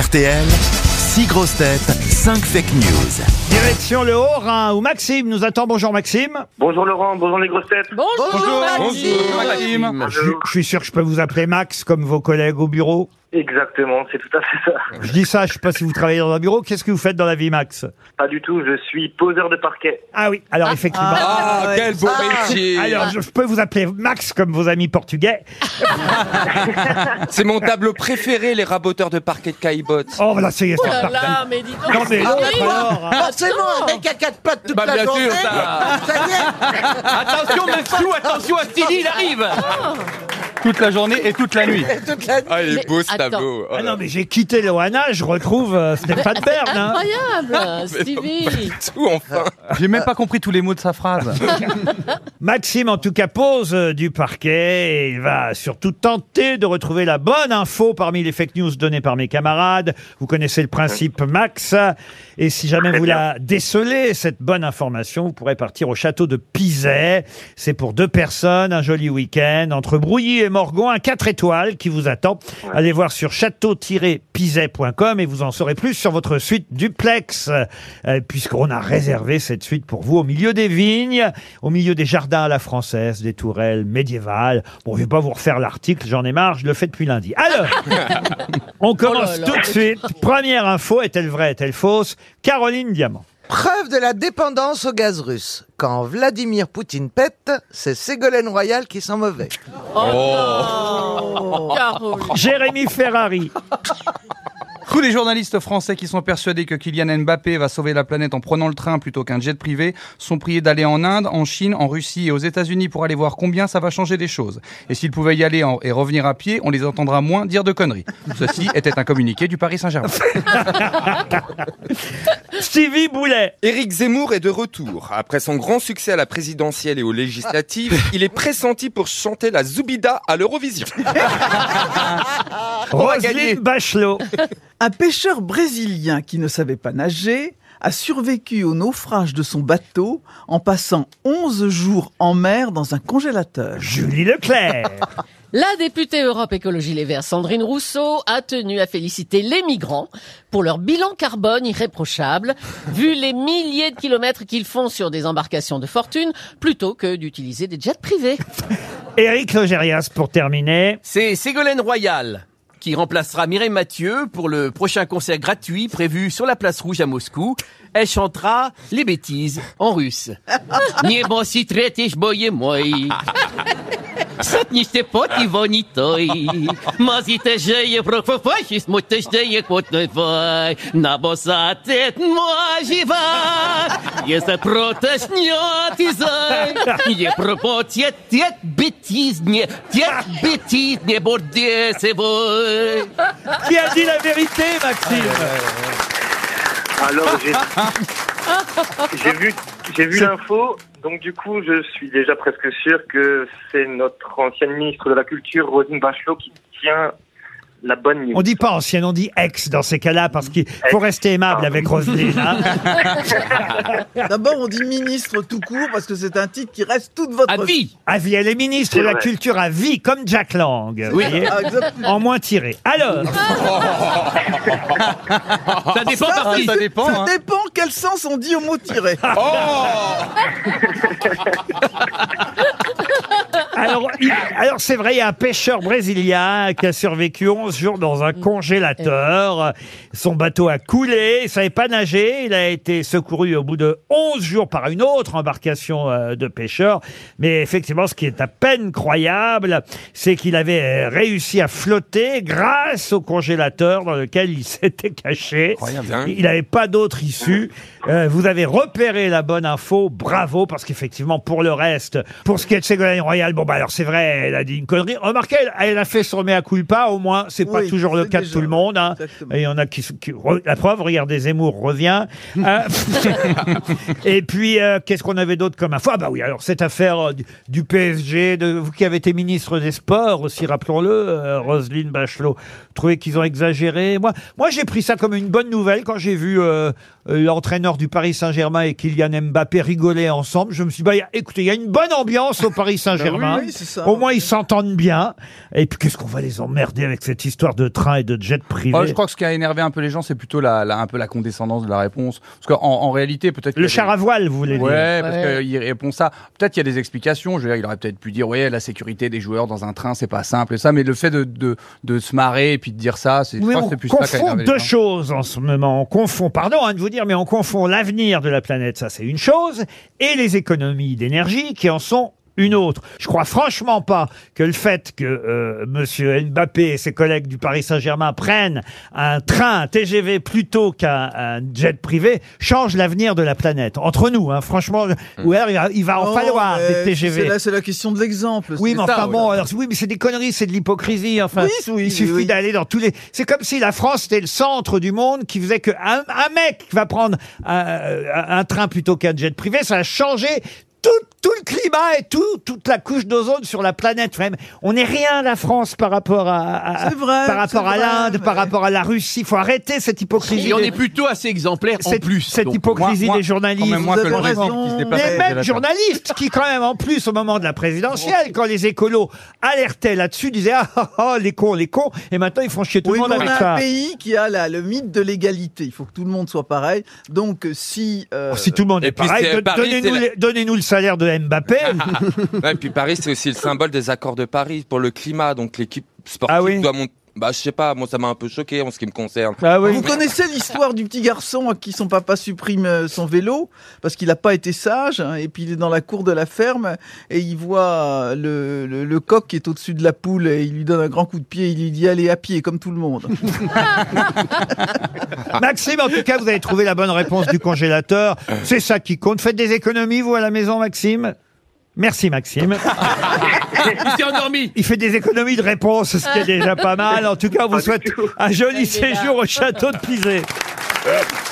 RTL, 6 grosses têtes, 5 fake news. Direction le Haut-Rhin où Maxime nous attend. Bonjour Maxime. Bonjour Laurent, bonjour les grosses têtes. Bonjour, Je, je suis sûr que je peux vous appeler Max comme vos collègues au bureau. Exactement, c'est tout à fait ça. Je dis ça, je sais pas si vous travaillez dans un bureau. Qu'est-ce que vous faites dans la vie, Max? Pas du tout, je suis poseur de parquet. Ah oui, alors effectivement. Ah, quel beau métier Alors, je, je peux vous appeler Max comme vos amis portugais. C'est mon tableau préféré, les raboteurs de parquet de Caillebotte. Oh, là, c'est Oh là là, mais dis donc. Non, Ah, alors, hein. Forcément, avec un quatre pattes toute Bah, la bien journée. sûr, ça. Ça y est, Attention, monsieur, attention à Stevie, il arrive Toute la journée et toute la nuit. toute la nuit. Ah, il est beau ce tableau. Oh Ah non, mais j'ai quitté Loana, je retrouve euh, Stéphane Bern. hein. Incroyable, Stevie. Tout enfin. J'ai même pas compris tous les mots de sa phrase. Maxime, en tout cas, pose euh, du parquet et il va surtout tenter de retrouver la bonne info parmi les fake news données par mes camarades. Vous connaissez le principe, Max. Et si jamais vous la décelez, cette bonne information, vous pourrez partir au château de Pizet. C'est pour deux personnes, un joli week-end entre Brouilly et Morgon, un 4 étoiles qui vous attend. Allez voir sur château-pizet.com et vous en saurez plus sur votre suite duplex, euh, puisqu'on a réservé cette suite pour vous au milieu des vignes, au milieu des jardins à la française, des tourelles médiévales. Bon, je vais pas vous refaire l'article, j'en ai marre, je le fais depuis lundi. Alors, on commence là. tout de suite. Première info, est-elle vraie, est-elle fausse? Caroline Diamant. Preuve de la dépendance au gaz russe. Quand Vladimir Poutine pète, c'est Ségolène Royal qui sent mauvais. Oh, Caroline. Jérémy Ferrari. Tous les journalistes français qui sont persuadés que Kylian Mbappé va sauver la planète en prenant le train plutôt qu'un jet privé sont priés d'aller en Inde, en Chine, en Russie et aux États-Unis pour aller voir combien ça va changer les choses. Et s'ils pouvaient y aller en- et revenir à pied, on les entendra moins dire de conneries. Ceci était un communiqué du Paris Saint-Germain. Stevie Boulet. Éric Zemmour est de retour. Après son grand succès à la présidentielle et aux législatives, il est pressenti pour chanter la Zoubida à l'Eurovision. Roselyne Bachelot. Un pêcheur brésilien qui ne savait pas nager a survécu au naufrage de son bateau en passant 11 jours en mer dans un congélateur. Julie Leclerc. La députée Europe Écologie Les Verts, Sandrine Rousseau, a tenu à féliciter les migrants pour leur bilan carbone irréprochable, vu les milliers de kilomètres qu'ils font sur des embarcations de fortune, plutôt que d'utiliser des jets privés. Éric Logérias pour terminer. C'est Ségolène Royal qui remplacera Mireille Mathieu pour le prochain concert gratuit prévu sur la place rouge à Moscou Elle chantera les bêtises en russe. Небо si третишь boye moi. Сотнишься пот его не той. Мазите же je профофащис, мой je котной вай. На босатет мой живот. Если протошнет и зай. Не пропотет тет бêtise, не тет бêtise, не борде свой. Qui a dit la vérité, Maxime Alors j'ai j'ai vu j'ai vu l'info, donc du coup je suis déjà presque sûr que c'est notre ancienne ministre de la Culture, Rosine Bachelot, qui tient la bonne news. On dit pas ancienne, on dit ex dans ces cas-là parce qu'il faut rester aimable avec Roselyne. hein. D'abord, on dit ministre tout court parce que c'est un titre qui reste toute votre À vie. À vie, elle est ministre de la vrai. Culture à vie, comme Jack Lang. vous Oui. voyez Ah, exactement. en moins tiré. Alors, Ça dépend Ça, par qui. Ça dépend. ça hein. dépend quel sens on dit au mot tiré. alors, c'est vrai, il y a un pêcheur brésilien qui a survécu 11 jours dans un congélateur. Son bateau a coulé, il savait pas nager. Il a été secouru au bout de 11 jours par une autre embarcation euh, de pêcheurs. Mais effectivement, ce qui est à peine croyable, c'est qu'il avait euh, réussi à flotter grâce au congélateur dans lequel il s'était caché. Hein Il n'avait pas d'autre issue. Euh, vous avez repéré la bonne info, bravo, parce qu'effectivement, pour le reste, pour ce qui est de Ségolène Royal, bon, bah alors c'est vrai, elle a dit une connerie. Remarquez, elle, elle a fait son mea culpa, au moins, c'est pas Oui, toujours le c'est cas de déjà- tout le monde. hein. Exactement. Et il y en a qui, qui- re- la preuve, regardez, Zemmour revient. Euh, et puis, euh, qu'est-ce qu'on avait d'autre comme info? Ah bah oui, alors cette affaire euh, du, du PSG, de vous qui avez été ministre des Sports aussi, rappelons-le, euh, Roselyne Bachelot, trouvez qu'ils ont exagéré Moi, moi j'ai pris ça comme une bonne nouvelle quand j'ai vu euh, euh, l'entraîneur du Paris Saint-Germain et Kylian Mbappé rigoler ensemble. Je me suis dit, bah, y a- écoutez, il y a une bonne ambiance au Paris Saint-Germain. oui, oui, c'est ça. Au moins, ils s'entendent bien. Et puis, qu'est-ce qu'on va les emmerder avec cette histoire de train et de jet privé Ouais, je crois que ce qui a énervé un peu les gens, c'est plutôt la, la- un peu la condescendance de la réponse. Parce qu'en en réalité, peut-être. Le char à voile, vous voulez dire Ouais, parce Ouais. qu'il répond ça. Peut-être qu'il y a des explications. Je veux dire, il aurait peut-être pu dire, ouais, la sécurité des joueurs dans un train, c'est pas simple et ça. Mais le fait de, de, de se marrer et puis de dire ça, c'est je Oui, crois que on c'est plus ça qui a confond énervé les deux gens. choses en ce moment. On confond, pardon hein, de vous dire, mais on confond l'avenir de la planète, ça c'est une chose, et les économies d'énergie qui en sont une autre. Je crois franchement pas que le fait que euh, Monsieur Mbappé et ses collègues du Paris Saint-Germain prennent un train, un TGV plutôt qu'un un jet privé change l'avenir de la planète. Entre nous, hein, franchement, ou alors il va, il va en Non, falloir mais des c'est TGV. la- C'est la question de l'exemple. Oui, c'est mais ça, enfin bon, alors, oui, mais c'est des conneries, c'est de l'hypocrisie. Enfin, Oui, oui, il suffit oui. d'aller dans tous les. C'est comme si la France était le centre du monde, qui faisait que un, un mec va prendre un, un- un train plutôt qu'un jet privé, ça a changé. Tout, tout le climat et tout, toute la couche d'ozone sur la planète. Même. On n'est rien, la France, par rapport à, à- C'est vrai, par rapport c'est à vrai, l'Inde, par rapport à la Russie. Il faut arrêter cette hypocrisie. Et on des- est plutôt assez exemplaire en cette, plus. cette Donc, hypocrisie moins- des journalistes. Quand même moins Vous que le avez Brésil raison. qui se déplace Les avec mêmes journalistes qui, quand même, en plus, au moment de la présidentielle, quand les écolos alertaient là-dessus, disaient ah, ah, ah, les cons, les cons, et maintenant ils font chier tout Oui, le monde mais on a ça. un pays qui a la- le mythe de l'égalité. Il faut que tout le monde soit pareil. Donc, si. euh, Oh, Si tout le monde Et est puis, pareil, c'est don- Paris, donnez-nous la- les- donnez-nous le salaire de Mbappé. Ouais, et puis Paris, c'est aussi le symbole des accords de Paris pour le climat. Donc l'équipe sportive Ah oui doit monter. Bah, je sais pas, moi ça m'a un peu choqué en ce qui me concerne. Ah oui. Vous connaissez l'histoire du petit garçon à qui son papa supprime euh, son vélo parce qu'il n'a pas été sage hein, et puis il est dans la cour de la ferme et il voit euh, le, le, le coq qui est au-dessus de la poule et il lui donne un grand coup de pied il lui dit allez à pied comme tout le monde. Maxime, en tout cas, vous avez trouvé la bonne réponse du congélateur. C'est ça qui compte. Faites des économies, vous, à la maison, Maxime? Merci, Maxime. Il s'est endormi. Il fait des économies de réponse, ce qui est déjà pas mal. En tout cas, on vous souhaite un joli séjour au château de Pizé.